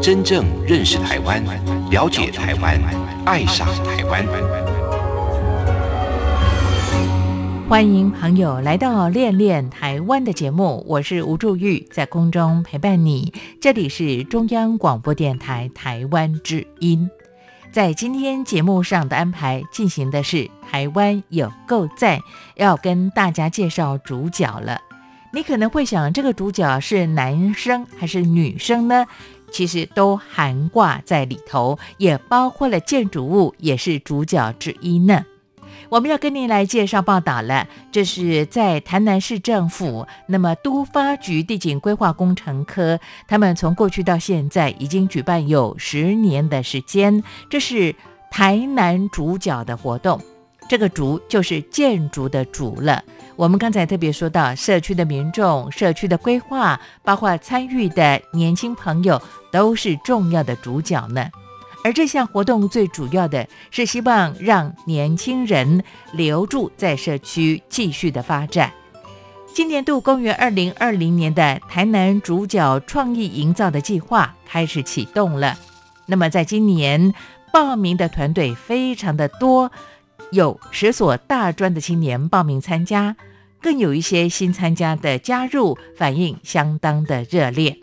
真正认识台湾，了解台湾，爱上台湾。欢迎朋友来到《恋恋台湾》的节目，我是吴祝玉，在空中陪伴你。这里是中央广播电台台湾之音。在今天节目上的安排进行的是台湾有够在，要跟大家介绍主角了。你可能会想，这个主角是男生还是女生呢？其实都含挂在里头，也包括了建筑物，也是主角之一呢。我们要跟您来介绍报道了，这是在台南市政府，那么都发局地景规划工程科，他们从过去到现在已经举办有十年的时间，这是台南主角的活动，这个“主”就是建筑的“主”了。我们刚才特别说到，社区的民众、社区的规划，包括参与的年轻朋友，都是重要的主角呢。而这项活动最主要的是希望让年轻人留住在社区，继续的发展。今年度公元二零二零年的台南主角创意营造的计划开始启动了。那么，在今年报名的团队非常的多，有十所大专的青年报名参加，更有一些新参加的加入，反应相当的热烈。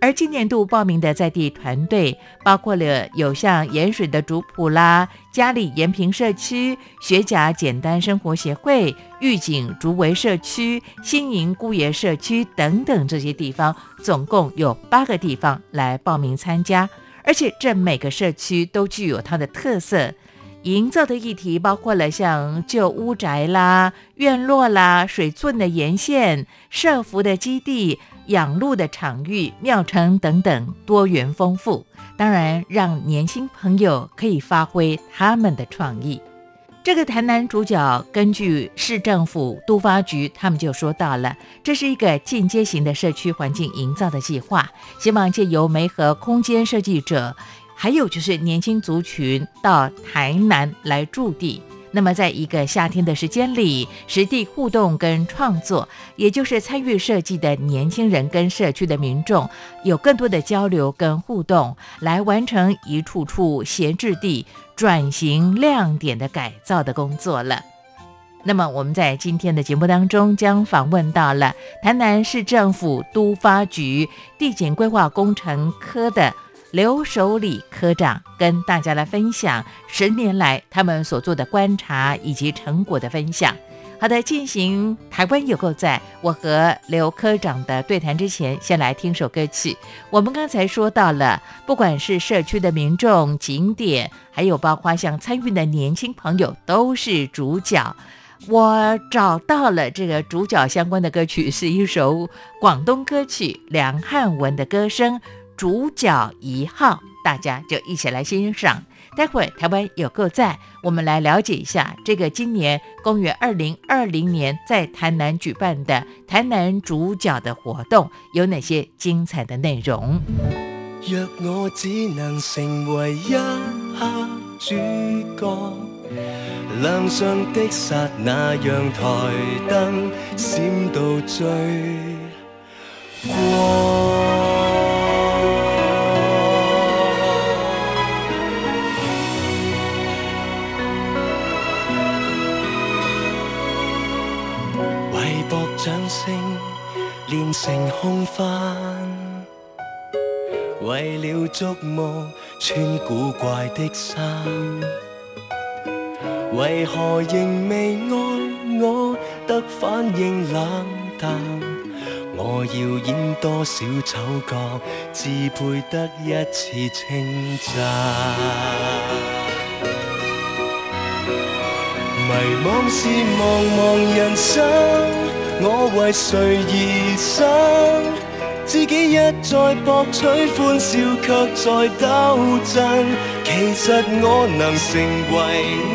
而今年度报名的在地团队，包括了有像盐水的竹埔啦、嘉里盐平社区、学甲简单生活协会、玉井竹围社区、新营姑爷社区等等这些地方，总共有八个地方来报名参加。而且这每个社区都具有它的特色，营造的议题包括了像旧屋宅啦、院落啦、水圳的沿线、设伏的基地。养鹿的场域、庙城等等，多元丰富。当然，让年轻朋友可以发挥他们的创意。这个台南主角，根据市政府都发局，他们就说到了，这是一个进阶型的社区环境营造的计划，希望借由媒合空间设计者，还有就是年轻族群到台南来驻地。那么，在一个夏天的时间里，实地互动跟创作，也就是参与设计的年轻人跟社区的民众，有更多的交流跟互动，来完成一处处闲置地转型亮点的改造的工作了。那么，我们在今天的节目当中将访问到了台南市政府都发局地景规划工程科的。刘守礼科长跟大家来分享十年来他们所做的观察以及成果的分享。好的，进行台湾有够在我和刘科长的对谈之前，先来听首歌曲。我们刚才说到了，不管是社区的民众、景点，还有包括像参与的年轻朋友，都是主角。我找到了这个主角相关的歌曲，是一首广东歌曲，梁汉文的歌声。主角一号，大家就一起来欣赏。待会台湾有够在，我们来了解一下这个今年公元二零二零年在台南举办的台南主角的活动有哪些精彩的内容。若我只能成为一刻主角，亮相的刹那，让台灯闪到最光。练成空翻，为了捉摸穿古怪的衫，为何仍未爱我？得反应冷淡，我要演多少丑角，只配得一次称赞？迷惘是茫茫。人生，我為誰而生？自己一再博取歡笑，卻在鬥爭。其實我能成為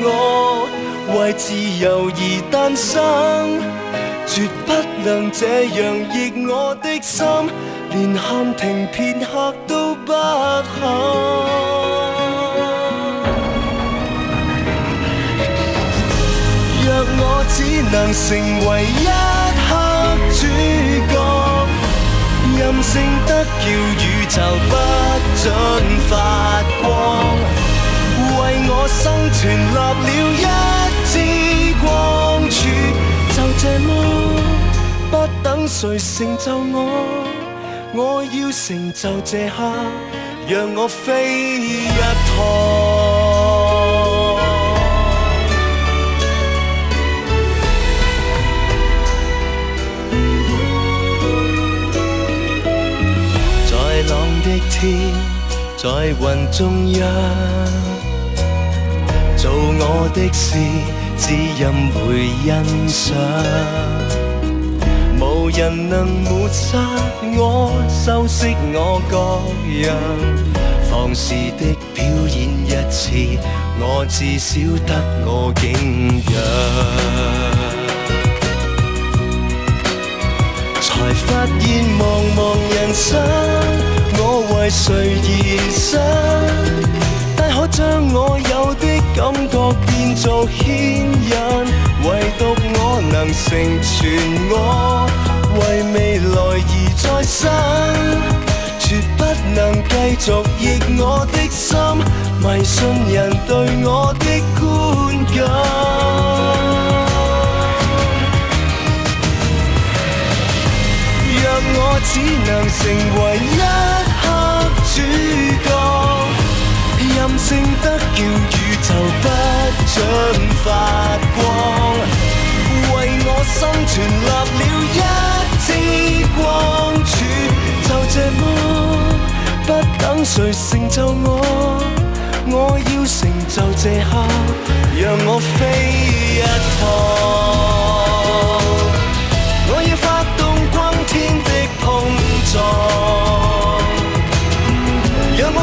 我，為自由而誕生，絕不能這樣逆我的心，連喊停片刻都不肯。若我只能成為一主角，任性得叫宇宙不准发光，为我生存立了一支光柱，就这么不等谁成就我，我要成就这刻，让我飞一趟。在雲中央，做我的事，只任會欣賞。無人能抹殺我，修飾我各樣。放肆的表演一次，我至少得我景仰。才發現茫茫人生。我為誰而生？但可將我有的感覺變做牽引，唯獨我能成全我，為未來而再生，絕不能繼續逆我的心，迷信人對我的觀感。若我只能成為一主角，任性得叫宇宙不准發光，為我生存立了一支光柱，就這麼不等誰成就我，我要成就這刻，讓我飛一趟，我要發動轟天的碰撞。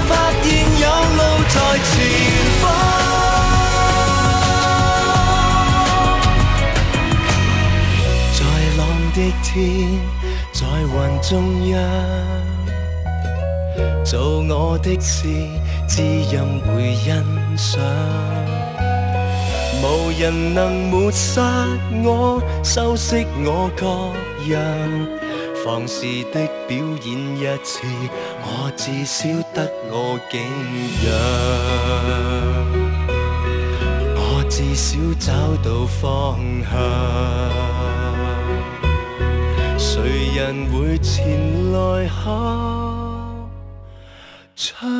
讓我發現有路在前方，在朗的天，在雲中央，做我的事，只任會欣賞。無人能抹殺我，修飾我各樣。放肆的表演一次，我至少得我景仰，我至少找到方向，谁人会前來合唱？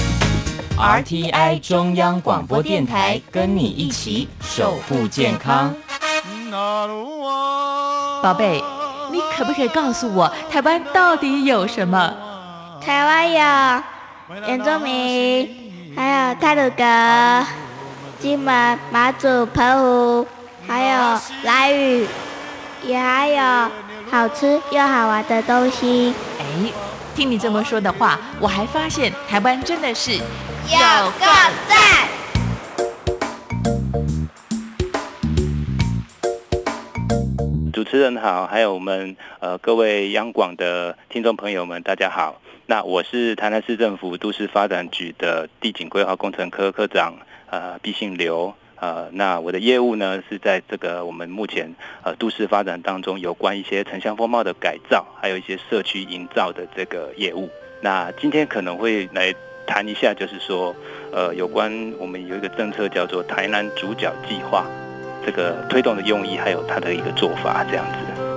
RTI 中央广播电台跟你一起守护健康。宝贝，你可不可以告诉我，台湾到底有什么？台湾有原住民，还有泰鲁格、金门、马祖、澎湖，还有莱屿，也还有好吃又好玩的东西。哎，听你这么说的话，我还发现台湾真的是。有個讚！主持人好，還有我們呃各位央廣的聽眾朋友們，大家好。那我是台南市政府都市發展局的地景規劃工程科科長，呃，畢姓劉。呃，那我的业务呢是在这个我们目前呃都市发展当中有关一些城乡风貌的改造，还有一些社区营造的这个业务。那今天可能会来谈一下，就是说呃有关我们有一个政策叫做台南主角计划，这个推动的用意还有它的一个做法这样子。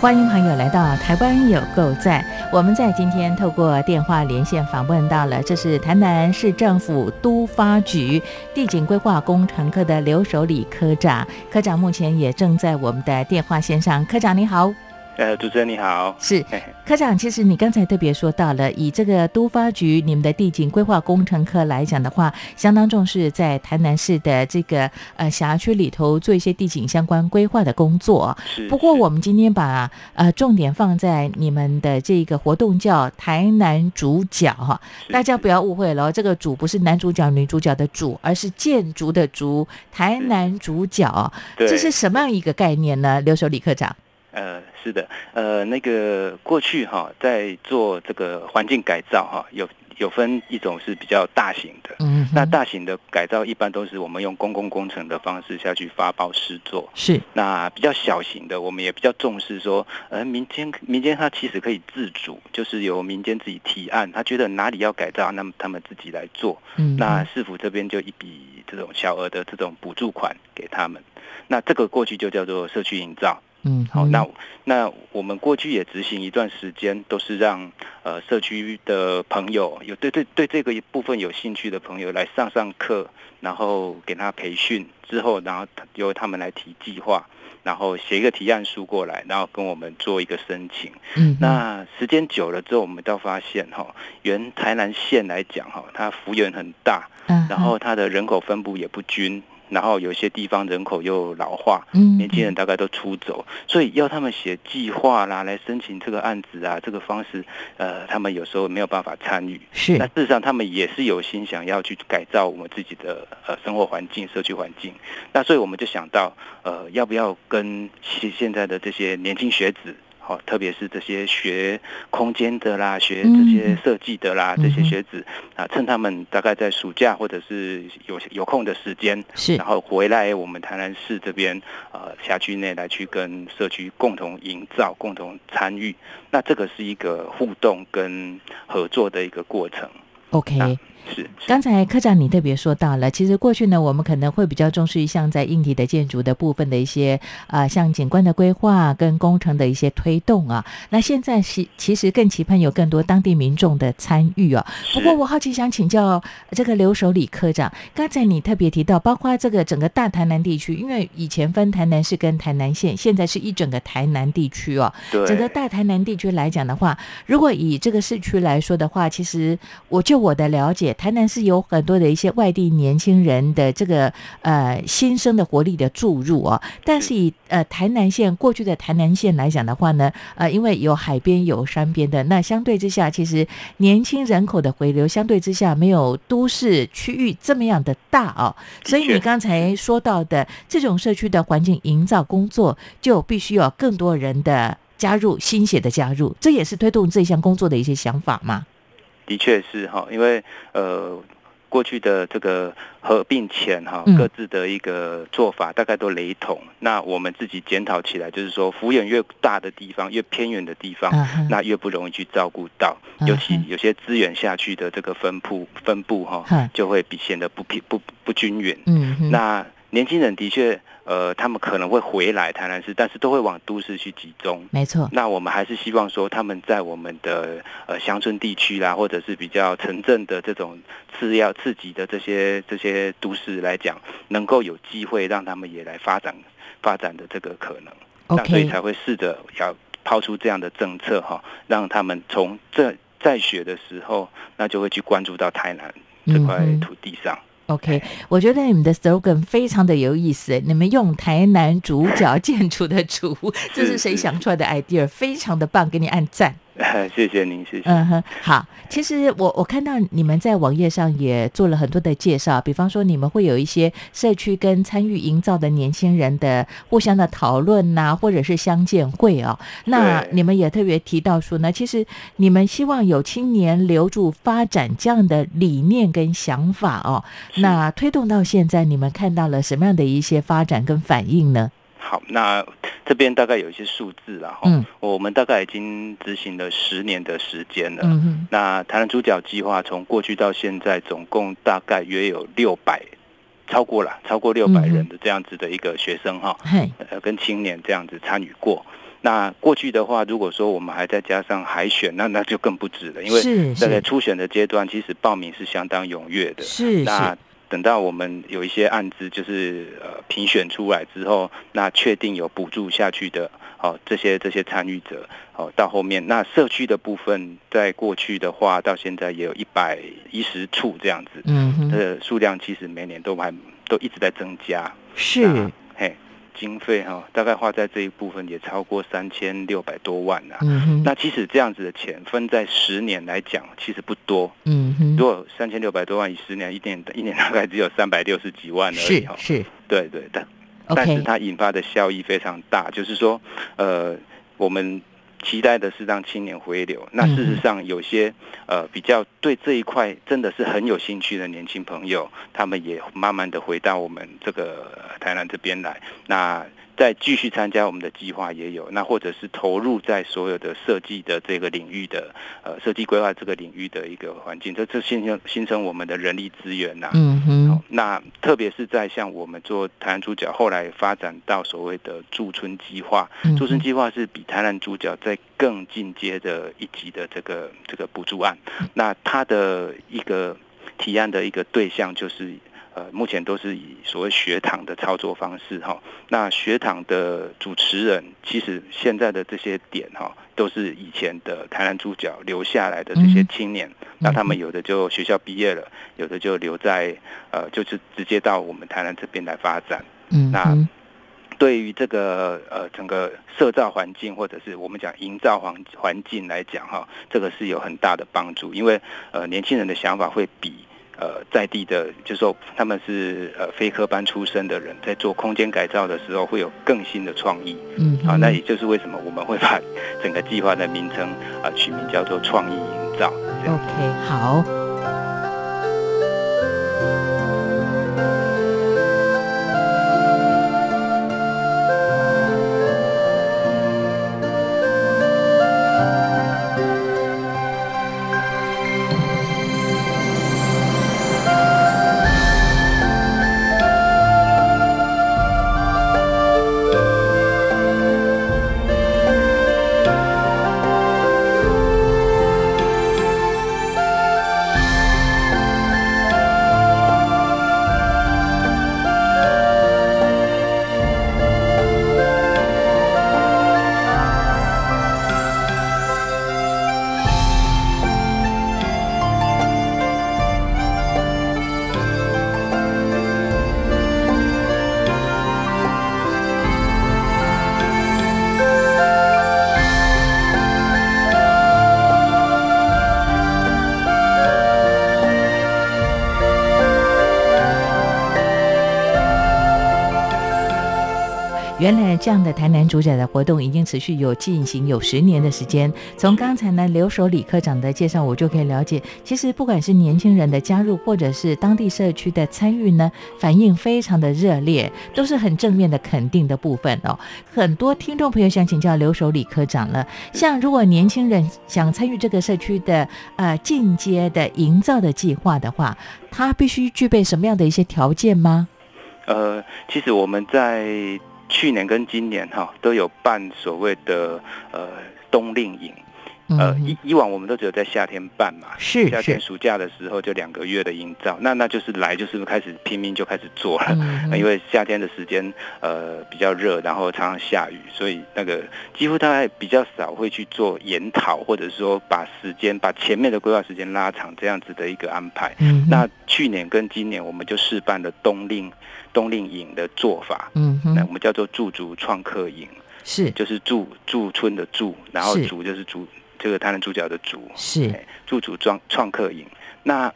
欢迎朋友来到台湾有够在。我们在今天透过电话连线访问到了，这是台南市政府都发局地景规划工程科的刘守礼科长。科长目前也正在我们的电话线上。科长你好。呃，主持人你好，是科长。其实你刚才特别说到了，以这个都发局你们的地景规划工程科来讲的话，相当重视在台南市的这个呃辖区里头做一些地景相关规划的工作。是。不过我们今天把呃重点放在你们的这个活动叫台南主角哈，大家不要误会了，这个主不是男主角女主角的主，而是建筑的主。台南主角，这是什么样一个概念呢？留守李科长。呃，是的，呃，那个过去哈，在做这个环境改造哈，有有分一种是比较大型的，嗯，那大型的改造一般都是我们用公共工程的方式下去发包施作，是。那比较小型的，我们也比较重视说，呃，民间民间它其实可以自主，就是由民间自己提案，他觉得哪里要改造，那么他们自己来做，嗯，那市府这边就一笔这种小额的这种补助款给他们，那这个过去就叫做社区营造。嗯，好，那那我们过去也执行一段时间，都是让呃社区的朋友有对对对这个一部分有兴趣的朋友来上上课，然后给他培训之后，然后由他们来提计划，然后写一个提案书过来，然后跟我们做一个申请。嗯，那时间久了之后，我们倒发现哈，原台南县来讲哈，它幅员很大，嗯，然后它的人口分布也不均。然后有些地方人口又老化，嗯，年轻人大概都出走，所以要他们写计划啦，来申请这个案子啊，这个方式，呃，他们有时候没有办法参与。是，那事实上他们也是有心想要去改造我们自己的呃生活环境、社区环境。那所以我们就想到，呃，要不要跟现现在的这些年轻学子。哦，特别是这些学空间的啦，学这些设计的啦，这些学子啊，趁他们大概在暑假或者是有有空的时间，是，然后回来我们台南市这边呃辖区内来去跟社区共同营造、共同参与，那这个是一个互动跟合作的一个过程。OK。是，刚才科长你特别说到了，其实过去呢，我们可能会比较重视一项在硬体的建筑的部分的一些啊，像景观的规划跟工程的一些推动啊。那现在是其实更期盼有更多当地民众的参与啊。不过我好奇想请教这个刘守礼科长，刚才你特别提到，包括这个整个大台南地区，因为以前分台南市跟台南县，现在是一整个台南地区哦。对。整个大台南地区来讲的话，如果以这个市区来说的话，其实我就我的了解。台南是有很多的一些外地年轻人的这个呃新生的活力的注入哦，但是以呃台南县过去的台南县来讲的话呢，呃因为有海边有山边的，那相对之下其实年轻人口的回流相对之下没有都市区域这么样的大哦，所以你刚才说到的这种社区的环境营造工作，就必须有更多人的加入，心血的加入，这也是推动这项工作的一些想法吗？的确是哈，因为呃，过去的这个合并前哈，各自的一个做法大概都雷同。那我们自己检讨起来，就是说，幅员越大的地方，越偏远的地方，那越不容易去照顾到。尤其有些资源下去的这个分布分布哈，就会比显得不平不不均匀。嗯，那年轻人的确。呃，他们可能会回来台南市，但是都会往都市去集中。没错。那我们还是希望说，他们在我们的呃乡村地区啦，或者是比较城镇的这种次要刺激的这些这些都市来讲，能够有机会让他们也来发展发展的这个可能。OK。所以才会试着要抛出这样的政策哈，让他们从这在学的时候，那就会去关注到台南这块土地上。OK，我觉得你们的 slogan 非常的有意思。你们用台南主角建筑的主，这是谁想出来的 idea？非常的棒，给你按赞。谢谢您，谢谢。嗯哼，好。其实我我看到你们在网页上也做了很多的介绍，比方说你们会有一些社区跟参与营造的年轻人的互相的讨论呐，或者是相见会哦。那你们也特别提到说呢，其实你们希望有青年留住发展这样的理念跟想法哦。那推动到现在，你们看到了什么样的一些发展跟反应呢？好，那这边大概有一些数字啦哈。我们大概已经执行了十年的时间了。嗯那台湾猪脚计划从过去到现在，总共大概约有六百，超过了超过六百人的这样子的一个学生哈。呃，跟青年这样子参与过。那过去的话，如果说我们还再加上海选，那那就更不止了，因为在初选的阶段，其实报名是相当踊跃的。是是。等到我们有一些案子就是呃评选出来之后，那确定有补助下去的，哦这些这些参与者，哦到后面那社区的部分，在过去的话到现在也有一百一十处这样子，嗯，的数量其实每年都还都一直在增加，是。经费哈，大概花在这一部分也超过三千六百多万呐。那其实这样子的钱分在十年来讲，其实不多。嗯哼，如果三千六百多万以十年，一年一年 大概只有三百六十几万而已哈。是，对对的。但是它引发的效益非常大，就是说，呃，我们。期待的是让青年回流。那事实上，有些呃比较对这一块真的是很有兴趣的年轻朋友，他们也慢慢的回到我们这个台南这边来。那再继续参加我们的计划也有，那或者是投入在所有的设计的这个领域的呃设计规划这个领域的一个环境，这这形成形成我们的人力资源呐。嗯哼。那特别是在像我们做台南猪脚，后来发展到所谓的驻村计划，驻村计划是比台南猪脚在更进阶的一级的这个这个补助案。那它的一个提案的一个对象就是。呃，目前都是以所谓学堂的操作方式哈。那学堂的主持人，其实现在的这些点哈，都是以前的台南主角留下来的这些青年。那他们有的就学校毕业了，有的就留在呃，就是直接到我们台南这边来发展。嗯。那对于这个呃整个社造环境，或者是我们讲营造环环境来讲哈，这个是有很大的帮助，因为呃年轻人的想法会比。呃，在地的，就是说他们是呃非科班出身的人，在做空间改造的时候，会有更新的创意。嗯，啊，那也就是为什么我们会把整个计划的名称啊取名叫做创意营造。OK，好。原来这样的台南主宰的活动已经持续有进行有十年的时间。从刚才呢留守李科长的介绍，我就可以了解，其实不管是年轻人的加入，或者是当地社区的参与呢，反应非常的热烈，都是很正面的肯定的部分哦。很多听众朋友想请教留守李科长了，像如果年轻人想参与这个社区的呃进阶的营造的计划的话，他必须具备什么样的一些条件吗？呃，其实我们在。去年跟今年哈都有办所谓的呃冬令营，呃以以往我们都只有在夏天办嘛，是夏天暑假的时候就两个月的营造，那那就是来就是开始拼命就开始做了，因为夏天的时间呃比较热，然后常常下雨，所以那个几乎大概比较少会去做研讨，或者说把时间把前面的规划时间拉长这样子的一个安排。那去年跟今年我们就试办了冬令。冬令营的做法，嗯，那我们叫做驻足创客营，是，就是驻驻村的驻，然后足就是足这个台南主角的主是驻主创创客营。那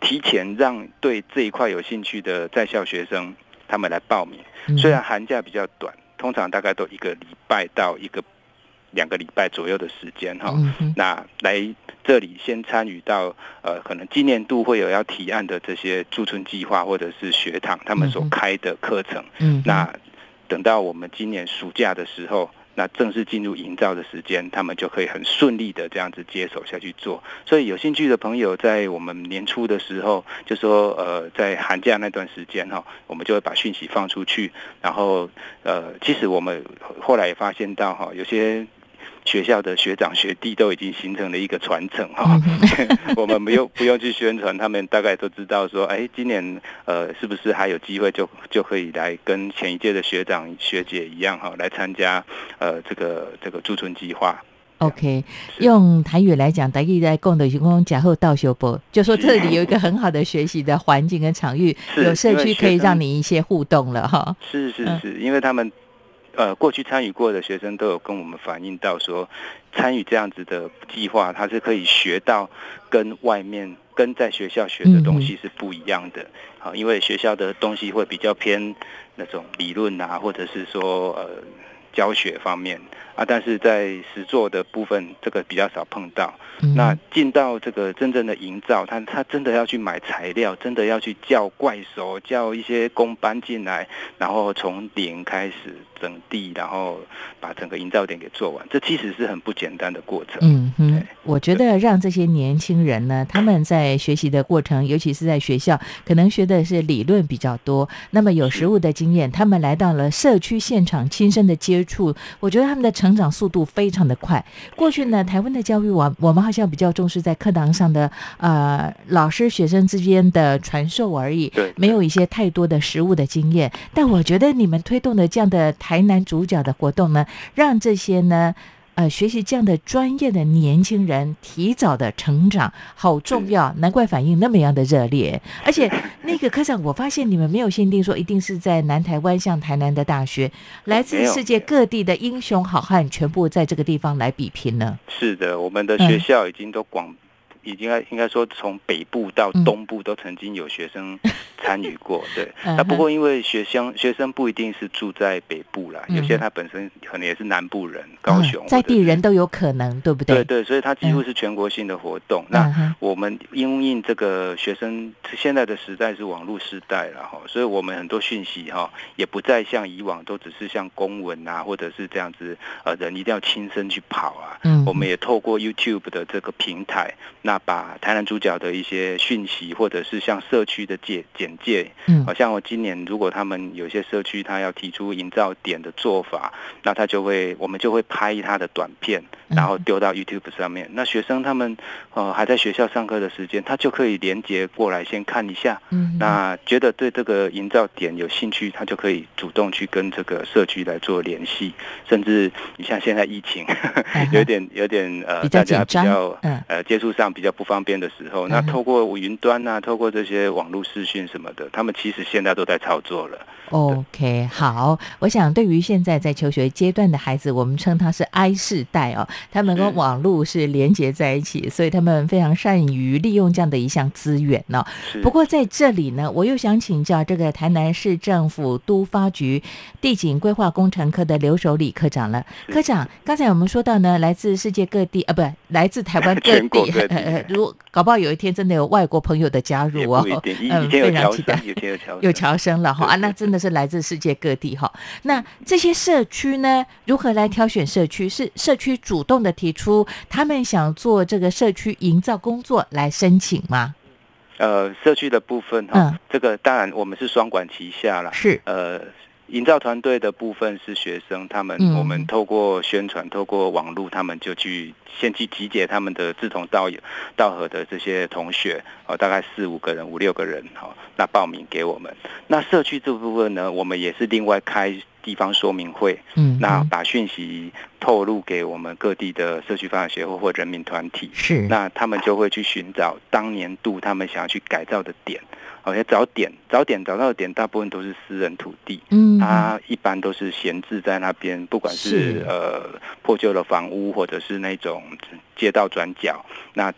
提前让对这一块有兴趣的在校学生他们来报名，虽然寒假比较短，通常大概都一个礼拜到一个两个礼拜左右的时间哈。那来这里先参与到呃，可能今年度会有要提案的这些驻村计划或者是学堂他们所开的课程。嗯，那等到我们今年暑假的时候。那正式进入营造的时间，他们就可以很顺利的这样子接手下去做。所以有兴趣的朋友，在我们年初的时候，就说呃，在寒假那段时间哈，我们就会把讯息放出去。然后呃，其实我们后来也发现到哈，有些。学校的学长学弟都已经形成了一个传承哈，我们不用不用去宣传，他们大概都知道说，哎，今年呃是不是还有机会就就可以来跟前一届的学长学姐一样哈，来参加呃这个这个驻村计划。OK，用台语来讲，台语在共的员工假后到修博，就说这里有一个很好的学习的环境跟场域，有社区可以让你一些互动了哈。是是是，因为他们。呃，过去参与过的学生都有跟我们反映到说，参与这样子的计划，他是可以学到跟外面跟在学校学的东西是不一样的。好，因为学校的东西会比较偏那种理论啊，或者是说呃教学方面啊，但是在实作的部分，这个比较少碰到。那进到这个真正的营造，他他真的要去买材料，真的要去叫怪手，叫一些工班进来，然后从零开始整地，然后把整个营造点给做完。这其实是很不简单的过程。嗯哼，我觉得让这些年轻人呢，他们在学习的过程，尤其是在学校，可能学的是理论比较多，那么有实物的经验，他们来到了社区现场，亲身的接触，我觉得他们的成长速度非常的快。过去呢，台湾的教育网，我们。好像比较重视在课堂上的呃老师学生之间的传授而已，没有一些太多的实物的经验。但我觉得你们推动的这样的台南主角的活动呢，让这些呢。呃，学习这样的专业的年轻人提早的成长好重要，难怪反应那么样的热烈。而且 那个科长，我发现你们没有限定说一定是在南台湾，像台南的大学，来自世界各地的英雄好汉全部在这个地方来比拼呢。是的，我们的学校已经都广。已经应该说从北部到东部都曾经有学生 参与过，对。那不过因为学生学生不一定是住在北部啦，有些他本身可能也是南部人，高雄在地人都有可能，对不对？对对，所以它几乎是全国性的活动。那我们因应这个学生现在的时代是网络时代了哈，所以我们很多讯息哈也不再像以往都只是像公文啊，或者是这样子呃人一定要亲身去跑啊。嗯，我们也透过 YouTube 的这个平台那。把台南主角的一些讯息，或者是像社区的简简介，嗯，好像我今年如果他们有些社区他要提出营造点的做法，那他就会我们就会拍他的短片，然后丢到 YouTube 上面。那学生他们呃还在学校上课的时间，他就可以连接过来先看一下，嗯，那觉得对这个营造点有兴趣，他就可以主动去跟这个社区来做联系，甚至你像现在疫情有点有点呃大家比较呃接触上比较。不方便的时候，那透过云端啊，透过这些网络视讯什么的，他们其实现在都在操作了。OK，好，我想对于现在在求学阶段的孩子，我们称他是 I 世代哦，他们跟网络是连接在一起，所以他们非常善于利用这样的一项资源呢。不过在这里呢，我又想请教这个台南市政府都发局地景规划工程科的刘守礼科长了。科长，刚才我们说到呢，来自世界各地啊，不，来自台湾各地。如搞不好有一天真的有外国朋友的加入哦，嗯，非常期待，有侨生了哈啊，那真的是来自世界各地哈。那这些社区呢，如何来挑选社区？是社区主动的提出他们想做这个社区营造工作来申请吗？呃，社区的部分哈，这个当然我们是双管齐下啦，是呃。营造团队的部分是学生，他们我们透过宣传，透过网络，他们就去先去集结他们的志同道道合的这些同学，哦，大概四五个人、五六个人，哦，那报名给我们。那社区这部分呢，我们也是另外开地方说明会，嗯，那嗯。把讯息透露给我们各地的社区发展协会或人民团体，是。那他们就会去寻找当年度他们想要去改造的点，而且找点找点找到的点，大部分都是私人土地，嗯，它一般都是闲置在那边，不管是是。呃破旧的房屋，或者是那种街道转角，那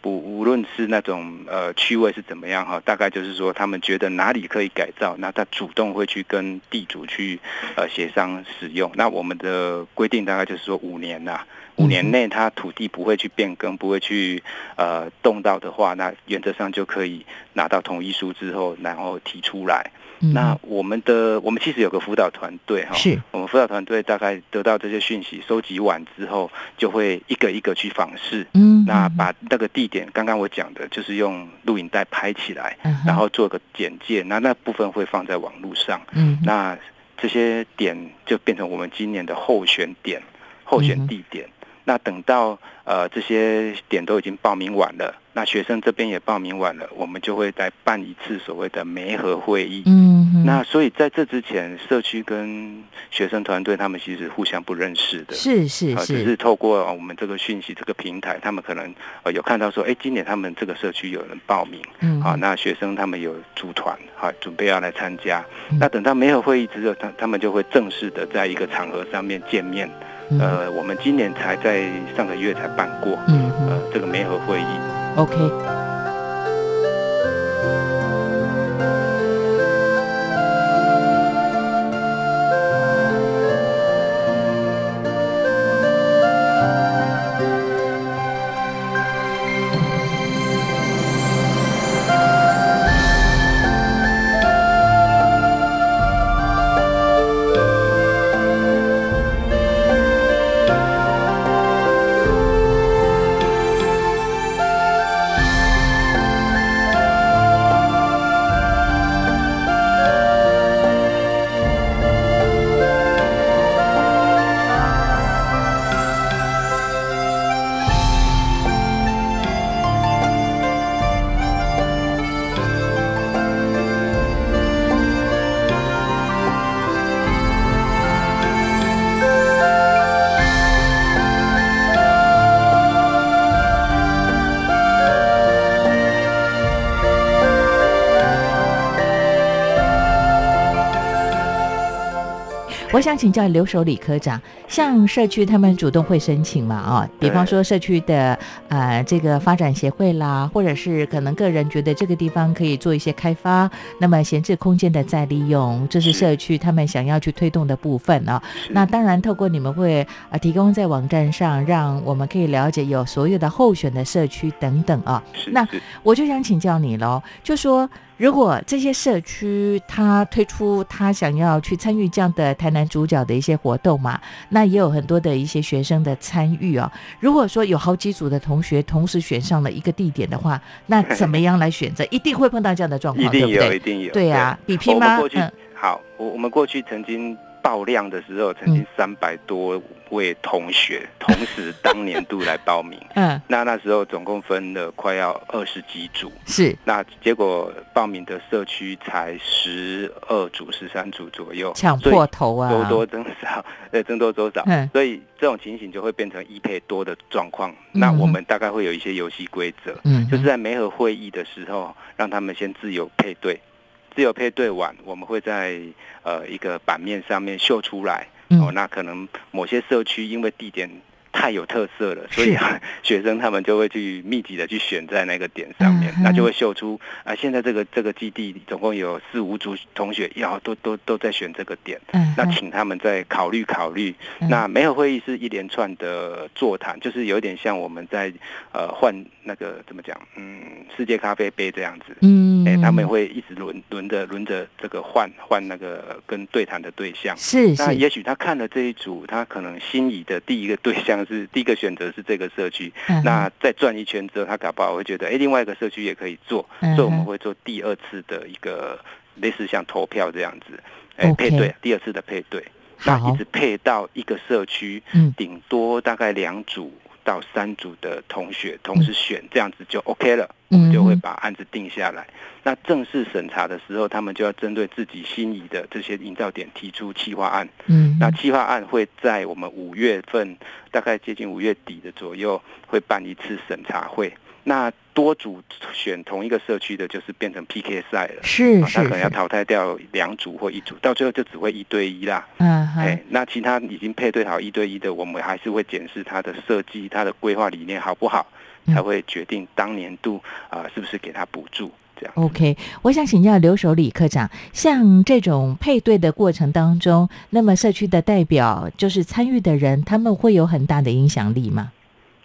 不无论是那种呃区位是怎么样哈，大概就是说他们觉得哪里可以改造，那他主动会去跟地主去呃协商使用。那我们的规定大概就是说五年呐、五年内他土地不会去变更，不会去呃动到的话，那原则上就可以拿到同意书之后，然后提出来。嗯那我们的我们其实有个辅导团队哈，是我们辅导团队大概得到这些讯息收集完之后，就会一个一个去访视。嗯，那把那个地点，刚刚我讲的，就是用录影带拍起来，嗯然后做个简介，那那部分会放在网络上。嗯那这些点就变成我们今年的候选点、候选地点。那等到呃这些点都已经报名完了，那学生这边也报名完了，我们就会再办一次所谓的媒合会议。嗯哼那所以在这之前，社区跟学生团队他们其实互相不认识的。是是啊，只是是透过呃我们这个讯息这个平台，他们可能呃有看到说，哎，今年他们这个社区有人报名，嗯好，那学生他们有组团，好，准备要来参加。嗯那等到没有会议之后，他他们就会正式的在一个场合上面见面。嗯呃，我们今年才在上个月才办过，嗯哼呃，这个媒合会议。OK。我想请教留守李科长，像社区他们主动会申请嘛？啊，比方说社区的呃这个发展协会啦，或者是可能个人觉得这个地方可以做一些开发，那么闲置空间的再利用，这是是社区他们想要去推动的部分啊。那当然，透过你们会呃提供在网站上，让我们可以了解有所有的候选的社区等等啊。那我就想请教你喽，就说如果这些社区他推出他想要去参与这样的台南主角的一些活动嘛，那也有很多的一些学生的参与哦。如果说有好几组的同学同时选上了一个地点的话，那怎么样来选择？一定会碰到这样的状况，一定有，对不对一？定有。对啊，比拼吗过？去、嗯好，我我们过去曾经爆量的时候，曾经三百多位同学 同时当年度来报名。嗯，那那时候总共分了快要二十几组，是。那结果报名的社区才十二组、十三组左右，抢破头啊！多多增少，呃，增多增少，嗯。所以这种情形就会变成一配多的状况。嗯。那我们大概会有一些游戏规则，嗯，就是在媒合会议的时候，让他们先自由配对，自由配对完，我们会在呃一个版面上面秀出来。嗯哦，那可能某些社区因为地点太有特色了，所以是。学生他们就会去密集的去选在那个点上面，那就会秀出啊、现在这个这个基地总共有四五组同学要都都都在选这个点，嗯哼那请他们再考虑考虑。嗯。那没有会议是一连串的座谈，就是有点像我们在呃换那个怎么讲，嗯，世界咖啡杯这样子。嗯，哎、他们会一直轮轮着轮着这个换换那个跟对谈的对象。是是。那也许他看了这一组，他可能心仪的第一个对象是第一个选择是这个社区，嗯。那再转一圈之后，他搞不好会觉得，哎，另外一个社区也可以做，嗯。所以我们会做第二次的一个类似像投票这样子，哎配对，第二次的配对，那一直配到一个社区，嗯。顶多大概两组到三组的同学同时选，这样子就 OK 了，我们就会把案子定下来。那正式审查的时候，他们就要针对自己心仪的这些营造点提出企划案。嗯，那企划案会在我们五月份，大概接近五月底的左右，会办一次审查会。那多组选同一个社区的，就是变成 PK 赛了。是是，他可能要淘汰掉两组或一组，到最后就只会一对一啦。嗯，哎，那其他已经配对好一对一的，我们还是会检视他的设计、他的规划理念好不好，才会决定当年度啊是不是给他补助。这样。OK，我想请教留守李科长，像这种配对的过程当中，那么社区的代表就是参与的人，他们会有很大的影响力吗？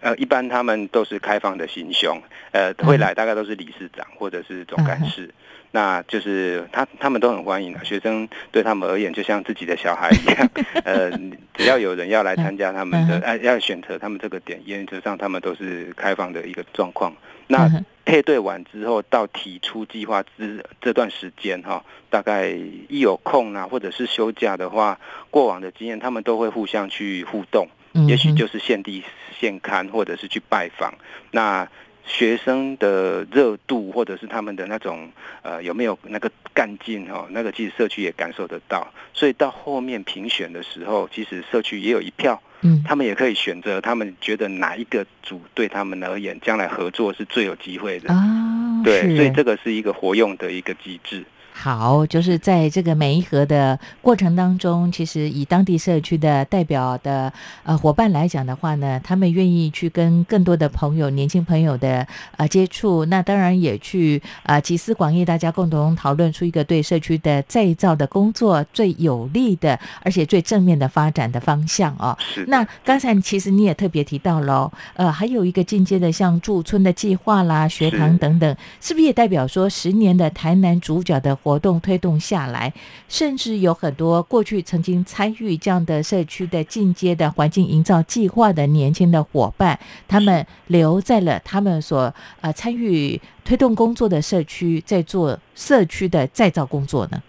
呃，一般他们都是开放的心胸，呃，会来大概都是理事长或者是总干事，那就是他他们都很欢迎啊。学生对他们而言就像自己的小孩一样，呃，只要有人要来参加他们的，哎，要选择他们这个点，原则上他们都是开放的一个状况。那配对完之后，到提出计划之这段时间哈，大概一有空啊，或者是休假的话，过往的经验他们都会互相去互动。也许就是现地现刊，或者是去拜访。那学生的热度，或者是他们的那种呃有没有那个干劲哦？那个其实社区也感受得到。所以到后面评选的时候，其实社区也有一票，嗯，他们也可以选择他们觉得哪一个组对他们而言，将来合作是最有机会的啊。对，所以这个是一个活用的一个机制。好，就是在这个每一盒的过程当中，其实以当地社区的代表的呃伙伴来讲的话呢，他们愿意去跟更多的朋友、年轻朋友的呃接触，那当然也去啊集思广益，大家共同讨论出一个对社区的再造的工作最有利的，而且最正面的发展的方向哦。是。那刚才其实你也特别提到喽，呃，还有一个进阶的像驻村的计划啦、学堂等等，是不是也代表说十年的台南主角的？活动推动下来，甚至有很多过去曾经参与这样的社区的进阶的环境营造计划的年轻的伙伴，他们留在了他们所呃参与推动工作的社区，在做社区的再造工作呢。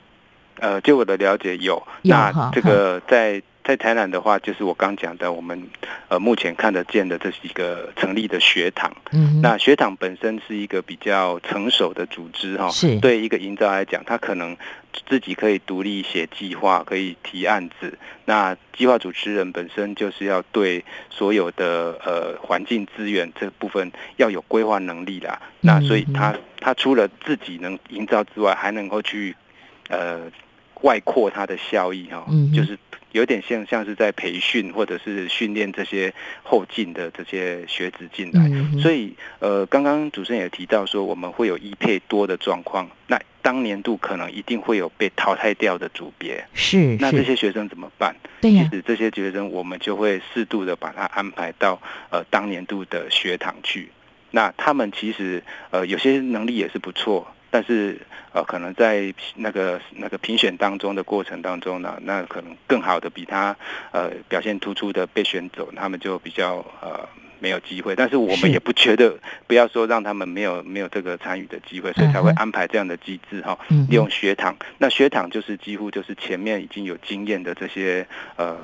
呃，就我的了解有，那这个在。在台南的话，就是我刚讲的，我们呃目前看得见的这是一个成立的学堂。嗯，那学堂本身是一个比较成熟的组织哈。是。对一个营造来讲，他可能自己可以独立写计划，可以提案子。那计划主持人本身就是要对所有的呃环境资源这部分要有规划能力啦。那所以他他除了自己能营造之外，还能够去呃外扩它的效益哈。嗯。就是。有点像像是在培训或者是训练这些后进的这些学子进来，所以呃，刚刚主持人也提到说我们会有一配多的状况，那当年度可能一定会有被淘汰掉的组别，是，那这些学生怎么办？对其实这些学生我们就会适度的把他安排到呃当年度的学堂去，那他们其实呃有些能力也是不错。但是，呃，可能在那个那个评选当中的过程当中呢，那可能更好的比他呃表现突出的被选走，他们就比较呃没有机会。但是我们也不觉得不要说让他们没有没有这个参与的机会，所以才会安排这样的机制哈。利用学堂，那学堂就是几乎就是前面已经有经验的这些呃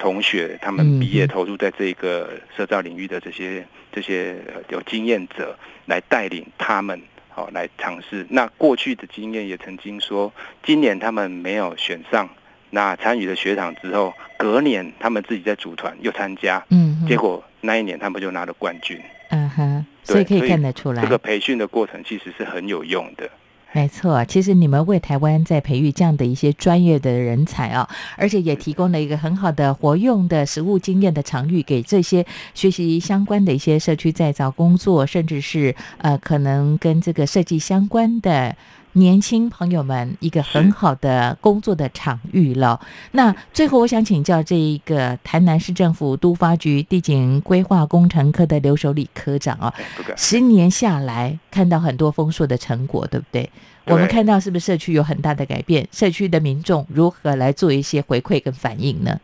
同学，他们毕业投入在这个社造领域的这些这些有经验者来带领他们。好，来尝试。那过去的经验也曾经说，今年他们没有选上，那参与了学长之后，隔年他们自己在组团又参加，嗯，结果那一年他们就拿了冠军。嗯哼，所以可以看得出来，这个培训的过程其实是很有用的。没错，其实你们为台湾在培育这样的一些专业的人才啊，而且也提供了一个很好的活用的实物经验的场域，给这些学习相关的一些社区再造工作，甚至是呃可能跟这个设计相关的。年轻朋友们，一个很好的工作的场域了。那最后，我想请教这一个台南市政府都发局地景规划工程科的刘守礼科长啊，十年下来看到很多丰硕的成果，对不对？我们看到是不是社区有很大的改变？社区的民众如何来做一些回馈跟反应呢？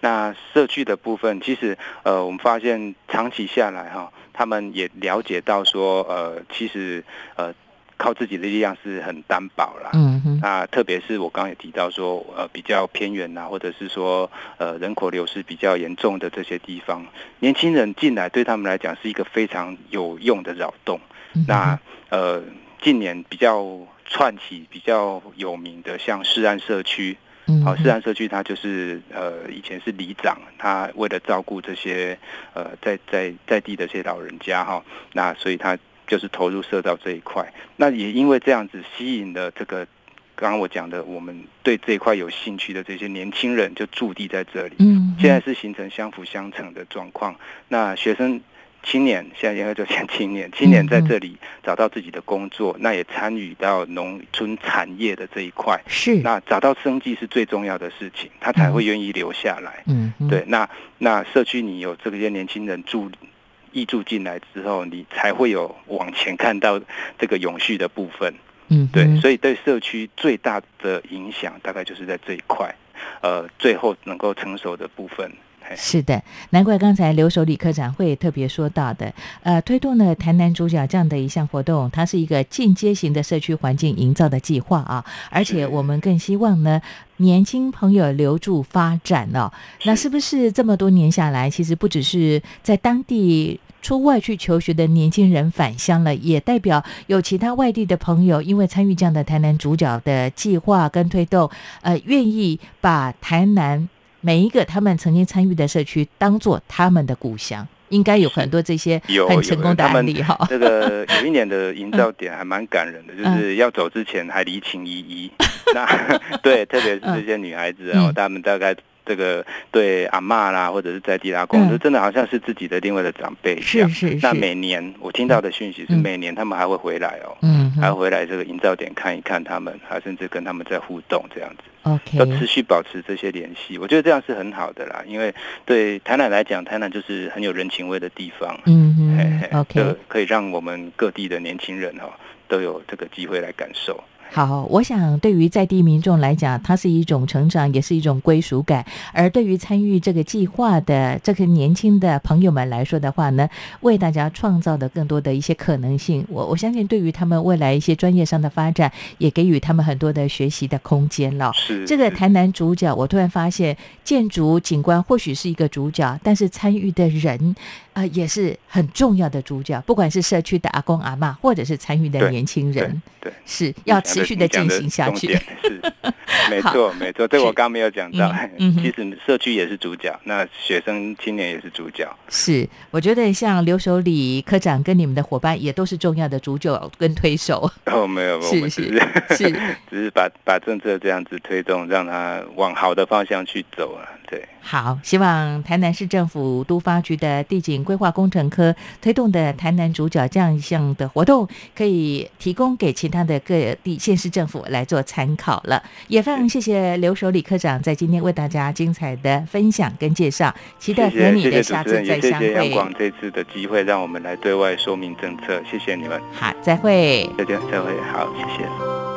那社区的部分，其实呃，我们发现长期下来哈，他们也了解到说，呃，其实呃。靠自己的力量是很单薄啦。嗯，哼，那特别是我刚刚也提到说，呃，比较偏远呐、或者是说呃人口流失比较严重的这些地方，年轻人进来对他们来讲是一个非常有用的扰动。嗯那呃，近年比较串起比较有名的，像市安社区，好，嗯好市安社区它就是呃以前是里长，他为了照顾这些呃在在在地的这些老人家哈，那所以他就是投入社造这一块。那也因为这样子吸引了这个刚刚我讲的，我们对这一块有兴趣的这些年轻人就驻地在这里。嗯，现在是形成相辅相成的状况。那学生青年现在应该就像青年，青年在这里找到自己的工作，那也参与到农村产业的这一块。是，那找到生计是最重要的事情，他才会愿意留下来。嗯，对，那那社区你有这些年轻人住移住进来之后，你才会有往前看到这个永续的部分。嗯，对，所以对社区最大的影响大概就是在这一块，呃，最后能够成熟的部分。是的，难怪刚才留守李科长会特别说到的，呃，推动了台南主角这样的一项活动，它是一个进阶型的社区环境营造的计划啊，而且我们更希望呢，年轻朋友留住发展哦。那是不是这么多年下来，其实不只是在当地出外去求学的年轻人返乡了，也代表有其他外地的朋友，因为参与这样的台南主角的计划跟推动，呃，愿意把台南每一个他们曾经参与的社区当做他们的故乡。应该有很多这些 有很成功的案例哈。这个有一年的营造点还蛮感人的，嗯就是要走之前还离情依依。那对，特别是这些女孩子嗯哦，她们大概这个对阿妈啦，或者是在地阿公，嗯就真的好像是自己的另外的长辈一样。是是是，那每年我听到的讯息是，嗯每年他们还会回来哦，嗯还会回来这个营造点看一看他们，还甚至跟他们在互动这样子。要持，OK，续保持这些联系，我觉得这样是很好的啦。因为对台南来讲，台南就是很有人情味的地方，嗯嘿嘿哼，OK，就可以让我们各地的年轻人哈、都有这个机会来感受。好，我想对于在地民众来讲，它是一种成长，也是一种归属感。而对于参与这个计划的这个年轻的朋友们来说的话呢，为大家创造的更多的一些可能性，我我相信对于他们未来一些专业上的发展，也给予他们很多的学习的空间了。是是这个台南主角，我突然发现，建筑景观或许是一个主角，但是参与的人，呃，也是很重要的主角。不管是社区的阿公阿嬷，或者是参与的年轻对人，对，是要持续的进行下去。是，没错没错，这我刚没有讲到嗯。嗯其实社区也是主角，那学生青年也是主角。是，我觉得像刘守礼科长跟你们的伙伴也都是重要的主角跟推手。哦，没有，我是们只是是是只是把把政策这样子推动，让他往好的方向去走啊。对，好，希望台南市政府都发局的地景规划工程科推动的台南主角这样一项的活动，可以提供给其他的各地县市政府来做参考了。也非常谢谢刘守李科长在今天为大家精彩的分享跟介绍，期待谢谢和你的下次再相会。谢央广这次的机会，让我们来对外说明政策。谢谢你们，好，再会。再见，再会，好，谢谢。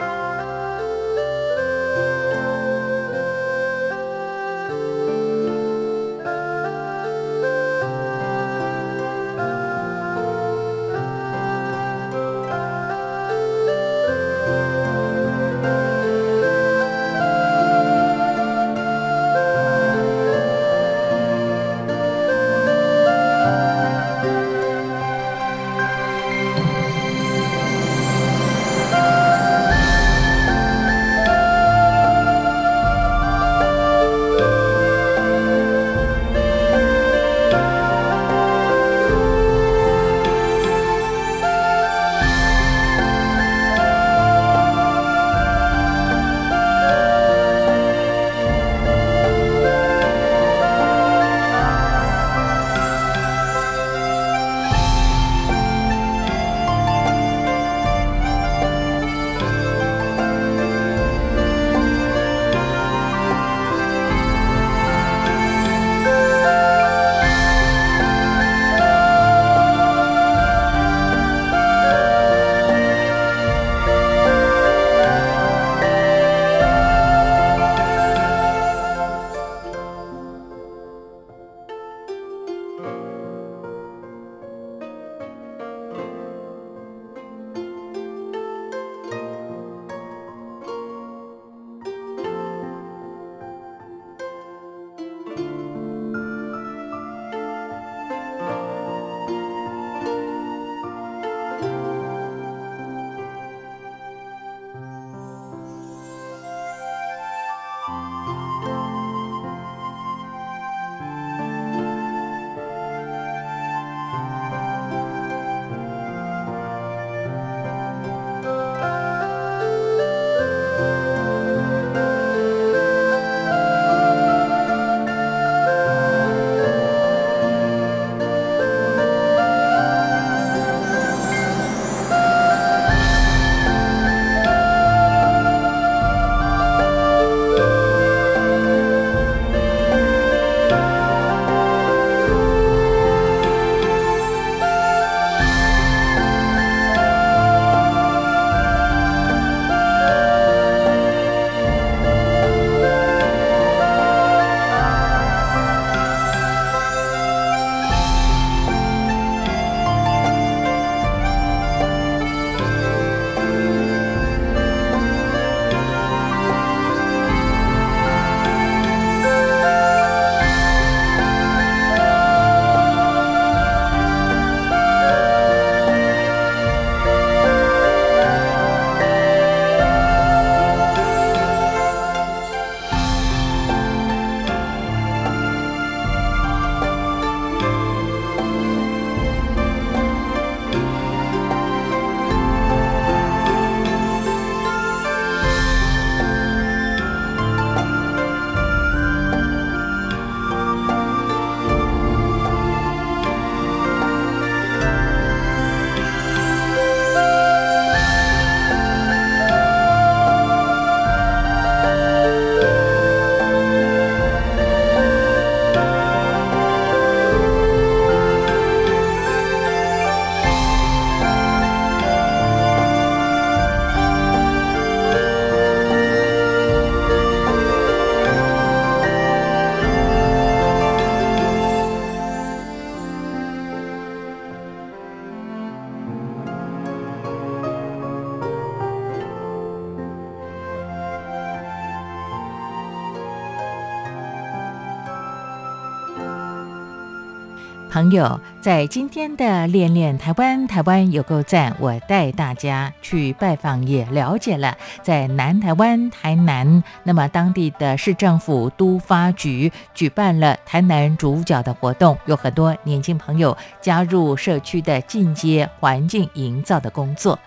朋友，在今天的练练台湾，台湾有够赞！我带大家去拜访，也了解了在南台湾台南，那么当地的市政府都发局举办了台南主角的活动，有很多年轻朋友加入社区的进阶环境营造的工作。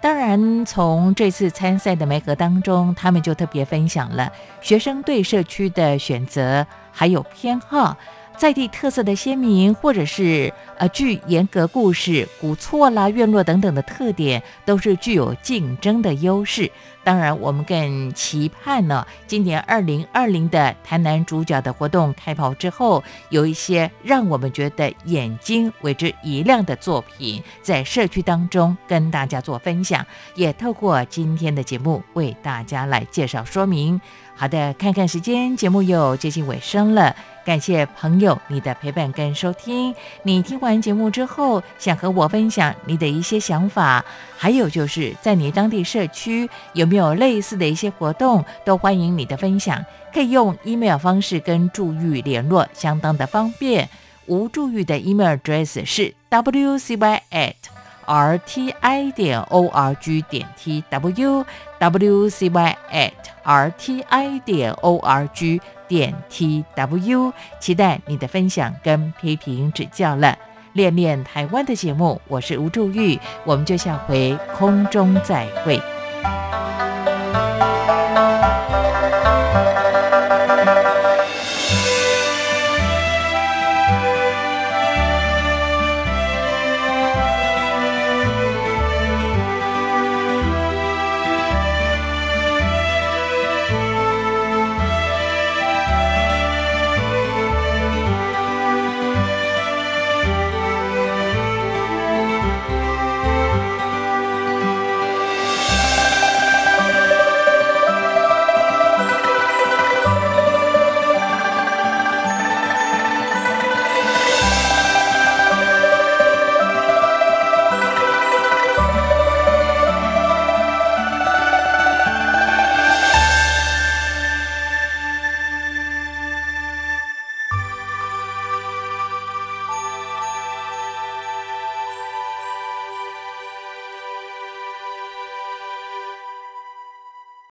当然，从这次参赛的媒合当中，他们就特别分享了学生对社区的选择还有偏好。在地特色的鲜明，或者是呃具严格故事、古厝啦、院落等等的特点，都是具有竞争的优势。当然，我们更期盼呢，今年二零二零的台南主角的活动开跑之后，有一些让我们觉得眼睛为之一亮的作品，在社区当中跟大家做分享，也透过今天的节目为大家来介绍说明。好的，看看时间，节目又接近尾声了。感谢朋友你的陪伴跟收听。你听完节目之后，想和我分享你的一些想法，还有就是在你当地社区有没有类似的一些活动，都欢迎你的分享。可以用 email 方式跟祝玉联络，相当的方便。吴祝玉的 email address 是 wcy at rti 点 org 点 tw wcy at rti 点 org。点 t w，期待你的分享跟批评指教了。练练台湾的节目，我是吴祝玉，我们就下回空中再会。